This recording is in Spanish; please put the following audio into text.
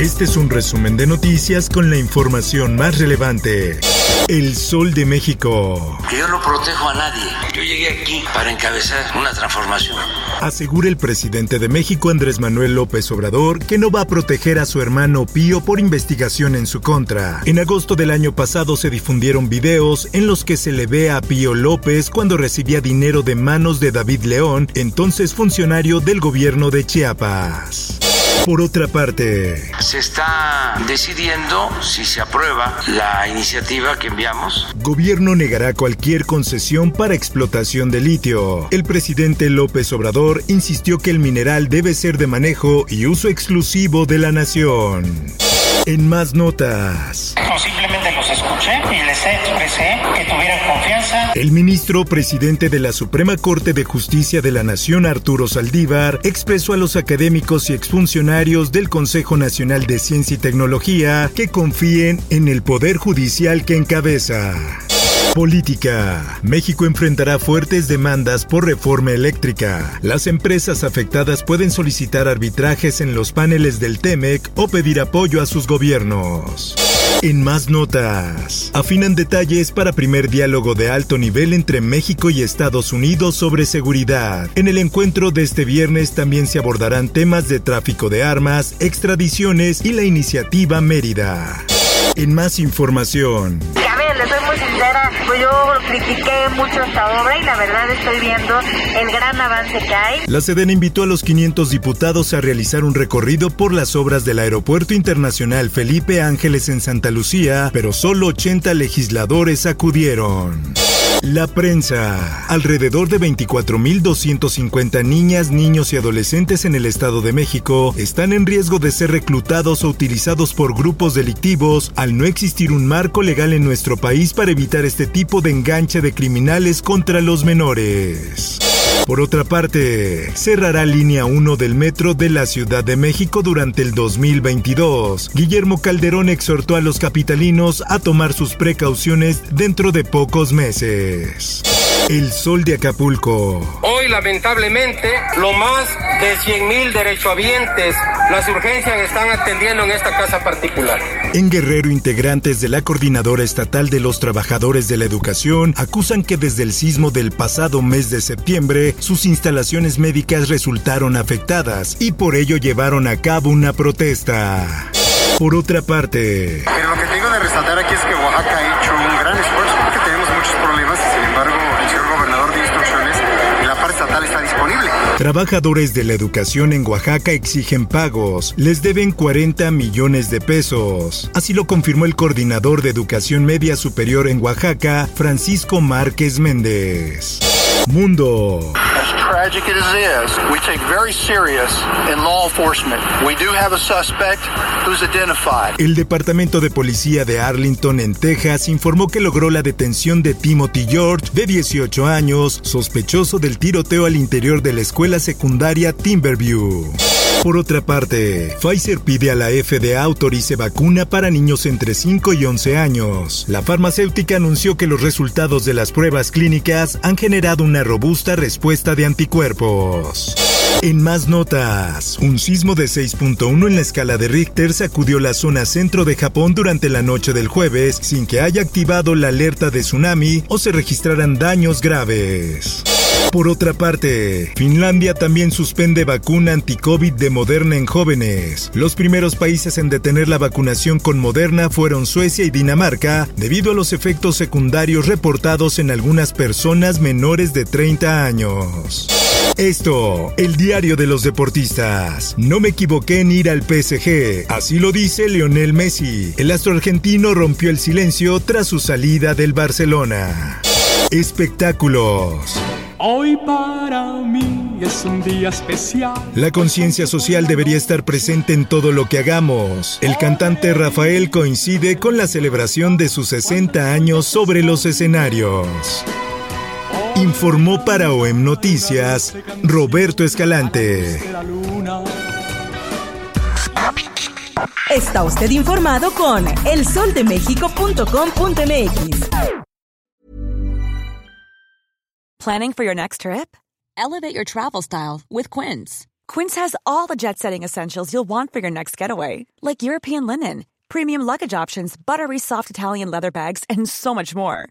Este es un resumen de noticias con la información más relevante. El Sol de México. Que yo no protejo a nadie. Yo llegué aquí para encabezar una transformación. Asegura el presidente de México, Andrés Manuel López Obrador, que no va a proteger a su hermano Pío por investigación en su contra. En agosto del año pasado se difundieron videos en los que se le ve a Pío López cuando recibía dinero de manos de David León, entonces funcionario del gobierno de Chiapas. Por otra parte, Se está decidiendo si se aprueba la iniciativa que enviamos. gobierno negará cualquier concesión para explotación de litio. El presidente López Obrador insistió que el mineral debe ser de manejo y uso exclusivo de la nación. En más notas. Escuché y les expresé que confianza. El ministro presidente de la Suprema Corte de Justicia de la Nación, Arturo Saldívar, expresó a los académicos y exfuncionarios del Consejo Nacional de Ciencia y Tecnología que confíen en el Poder Judicial que encabeza. Política. México enfrentará fuertes demandas por reforma eléctrica. Las empresas afectadas pueden solicitar arbitrajes en los paneles del TEMEC o pedir apoyo a sus gobiernos. En más notas, afinan detalles para primer diálogo de alto nivel entre México y Estados Unidos sobre seguridad. En el encuentro de este viernes también se abordarán temas de tráfico de armas, extradiciones y la iniciativa Mérida. En más información, Les soy muy sincera, pues yo critiqué mucho esta obra y la verdad estoy viendo el gran avance que hay. La Sedena invitó a los 500 diputados a realizar un recorrido por las obras del Aeropuerto Internacional Felipe Ángeles en Santa Lucía, pero solo 80 legisladores acudieron. La prensa. Alrededor de 24.250 niñas, niños y adolescentes en el Estado de México están en riesgo de ser reclutados o utilizados por grupos delictivos al no existir un marco legal en nuestro país para evitar este tipo de enganche de criminales contra los menores. Por otra parte, cerrará línea 1 del metro de la Ciudad de México durante el 2022. Guillermo Calderón exhortó a los capitalinos a tomar sus precauciones dentro de pocos meses. El sol de Acapulco. Hoy, lamentablemente, lo más de 100 mil derechohabientes las urgencias están atendiendo en esta casa particular. En Guerrero, integrantes de la Coordinadora Estatal de los Trabajadores de la Educación acusan que desde el sismo del pasado mes de septiembre, sus instalaciones médicas resultaron afectadas y por ello llevaron a cabo una protesta. Por otra parte, Pero lo que tengo de resaltar aquí es que Oaxaca ha hecho un gran esfuerzo porque tenemos muchos problemas y sin embargo el señor gobernador dio instrucciones y la parte estatal está disponible. Trabajadores de la educación en Oaxaca exigen pagos. Les deben 40 millones de pesos. Así lo confirmó el coordinador de educación media superior en Oaxaca, Francisco Márquez Méndez. Mundo. Tragic as it is, we take very serious in law enforcement. We do have a suspect who's identified. El Departamento de Policía de Arlington, en Texas, informó que logró la detención de Timothy George, de 18 años, sospechoso del tiroteo al interior de la escuela secundaria Timberview. Por otra parte, Pfizer pide a la FDA autorice vacuna para niños entre 5 y 11 años. La farmacéutica anunció que los resultados de las pruebas clínicas han generado una robusta respuesta de anticuerpos. En más notas, un sismo de 6.1 en la escala de Richter sacudió la zona centro de Japón durante la noche del jueves sin que haya activado la alerta de tsunami o se registraran daños graves. Por otra parte, Finlandia también suspende vacuna anti-COVID de Moderna en jóvenes. Los primeros países en detener la vacunación con Moderna fueron Suecia y Dinamarca, debido a los efectos secundarios reportados en algunas personas menores de 30 años. Esto, el diario de los deportistas. No me equivoqué en ir al PSG, así lo dice Lionel Messi. El astro argentino rompió el silencio tras su salida del Barcelona. Espectáculos. Hoy para mí es un día especial. La conciencia social debería estar presente en todo lo que hagamos. El cantante Rafael coincide con la celebración de sus 60 años sobre los escenarios. Informó para OEM Noticias Roberto Escalante. Está usted informado con elsoldemexico.com.mx. Planning for your next trip? Elevate your travel style with Quince. Quince has all the jet setting essentials you'll want for your next getaway, like European linen, premium luggage options, buttery soft Italian leather bags, and so much more